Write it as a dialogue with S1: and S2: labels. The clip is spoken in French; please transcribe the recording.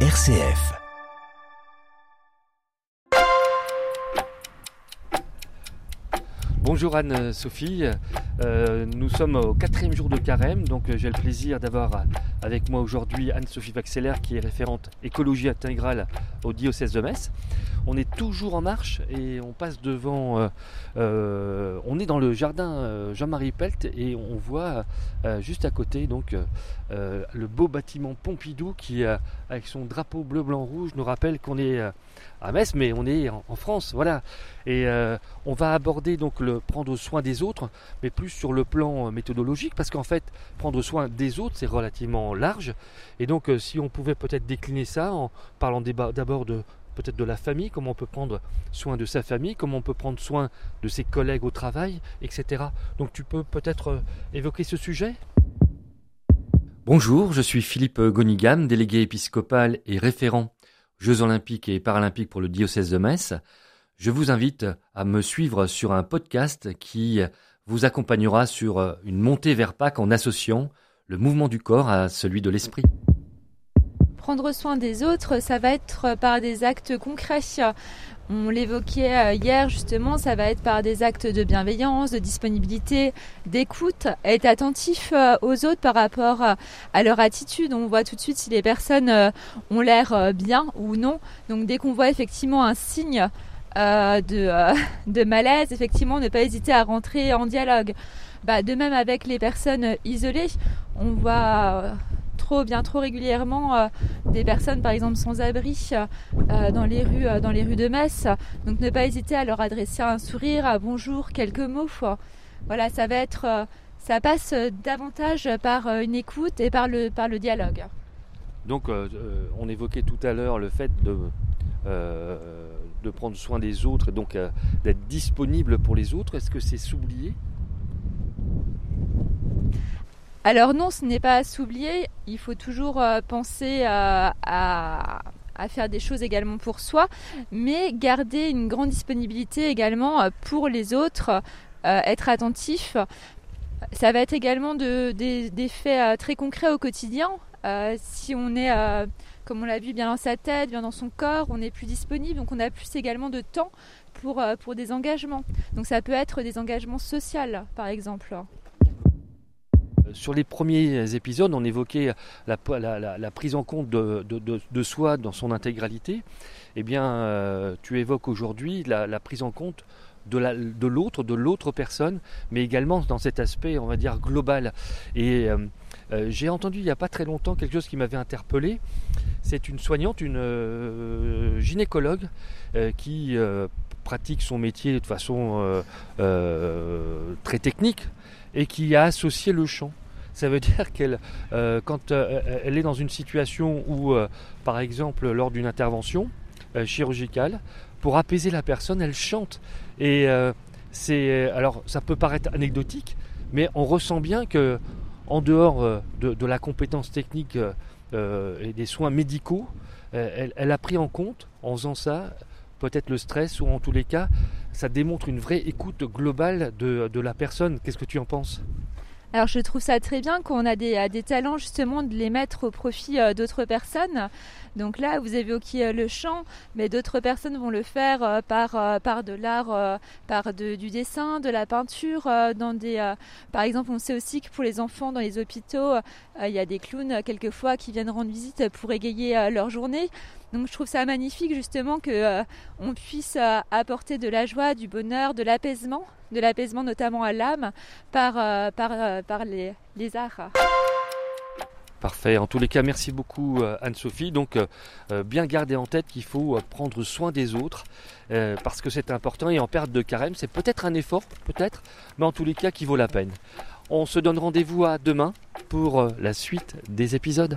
S1: RCF.
S2: Bonjour Anne-Sophie, Euh, nous sommes au quatrième jour de carême, donc euh, j'ai le plaisir d'avoir euh, avec moi aujourd'hui Anne-Sophie Vaxeller qui est référente écologie intégrale au diocèse de Metz. On est toujours en marche et on passe devant, euh, euh, on est dans le jardin euh, Jean-Marie Pelt et on voit euh, juste à côté donc euh, euh, le beau bâtiment Pompidou qui euh, avec son drapeau bleu blanc rouge nous rappelle qu'on est euh, à Metz mais on est en, en France, voilà. Et euh, on va aborder donc le prendre soin des autres, mais plus sur le plan euh, méthodologique, parce qu'en fait, prendre soin des autres, c'est relativement large. Et donc, euh, si on pouvait peut-être décliner ça en parlant d'abord de peut-être de la famille, comment on peut prendre soin de sa famille, comment on peut prendre soin de ses collègues au travail, etc. Donc, tu peux peut-être euh, évoquer ce sujet? Bonjour, je suis Philippe Gonigam, délégué épiscopal et référent Jeux olympiques et paralympiques pour le diocèse de Metz. Je vous invite à me suivre sur un podcast qui vous accompagnera sur euh, une montée vers Pâques en associant le mouvement du corps à celui de l'esprit.
S3: Prendre soin des autres, ça va être par des actes concrets. On l'évoquait euh, hier justement, ça va être par des actes de bienveillance, de disponibilité, d'écoute, être attentif euh, aux autres par rapport à leur attitude. On voit tout de suite si les personnes ont l'air bien ou non. Donc dès qu'on voit effectivement un signe euh, de, euh, de malaise, effectivement, ne pas hésiter à rentrer en dialogue. Bah, de même avec les personnes isolées, on voit euh, trop, bien trop régulièrement des personnes, par exemple, sans abri dans, les rues, dans les rues de Metz. Donc ne pas hésiter à leur adresser un sourire, un bonjour, quelques mots. Voilà, ça va être, ça passe davantage par une écoute et par le, par le dialogue.
S2: Donc, on évoquait tout à l'heure le fait de, de prendre soin des autres et donc euh, d'être disponible pour les autres. Est-ce que c'est s'oublier?
S3: Alors non, ce n'est pas s'oublier. Il faut toujours euh, penser euh, à, faire des choses également pour soi, mais garder une grande disponibilité également pour les autres, être attentif. Ça va être également de- des, faits très concrets au quotidien. Si on est, comme on l'a vu, bien dans sa tête, bien dans son corps, on est plus disponible, donc on a plus également de temps pour, euh, pour des engagements. Donc ça peut être des engagements sociaux, par exemple.
S2: Sur les premiers épisodes, on évoquait la, prise en compte de, de- soi dans son intégralité. Eh bien, euh, tu évoques aujourd'hui la, prise en compte de la- de l'autre, de l'autre personne, mais également dans cet aspect, on va dire, global. Et euh, euh, j'ai entendu il n'y a pas très longtemps quelque chose qui m'avait interpellé. C'est une soignante, une euh, gynécologue, euh, qui euh, pratique son métier de façon très technique et qui a associé le chant. Ça veut dire qu'elle, quand elle est dans une situation où, par exemple, lors d'une intervention chirurgicale, pour apaiser la personne, elle chante. Et c'est, alors, ça peut paraître anecdotique, mais on ressent bien que, en dehors de, la compétence technique et des soins médicaux, euh, elle, a pris en compte, en faisant ça, peut-être le stress ou en tous les cas, ça démontre une vraie écoute globale de la personne. Qu'est-ce que tu en penses?
S3: Alors je trouve ça très bien qu'on a des, talents justement de les mettre au profit euh, d'autres personnes. Donc là, vous évoquiez euh, le chant, mais d'autres personnes vont le faire euh, par, par de l'art, par du dessin, de la peinture. dans des, par exemple, on sait aussi que pour les enfants dans les hôpitaux, il y a des clowns quelquefois qui viennent rendre visite pour égayer leur journée. Donc je trouve ça magnifique justement que euh, on puisse euh, apporter de la joie, du bonheur, de l'apaisement, de l'apaisement notamment à l'âme par, euh, les, arts.
S2: Parfait. En tous les cas, merci beaucoup Anne-Sophie. Donc, bien garder en tête qu'il faut prendre soin des autres parce que c'est important et en perte de carême, c'est peut-être un effort, peut-être, mais en tous les cas qui vaut la peine. On se donne rendez-vous à demain pour la suite des épisodes.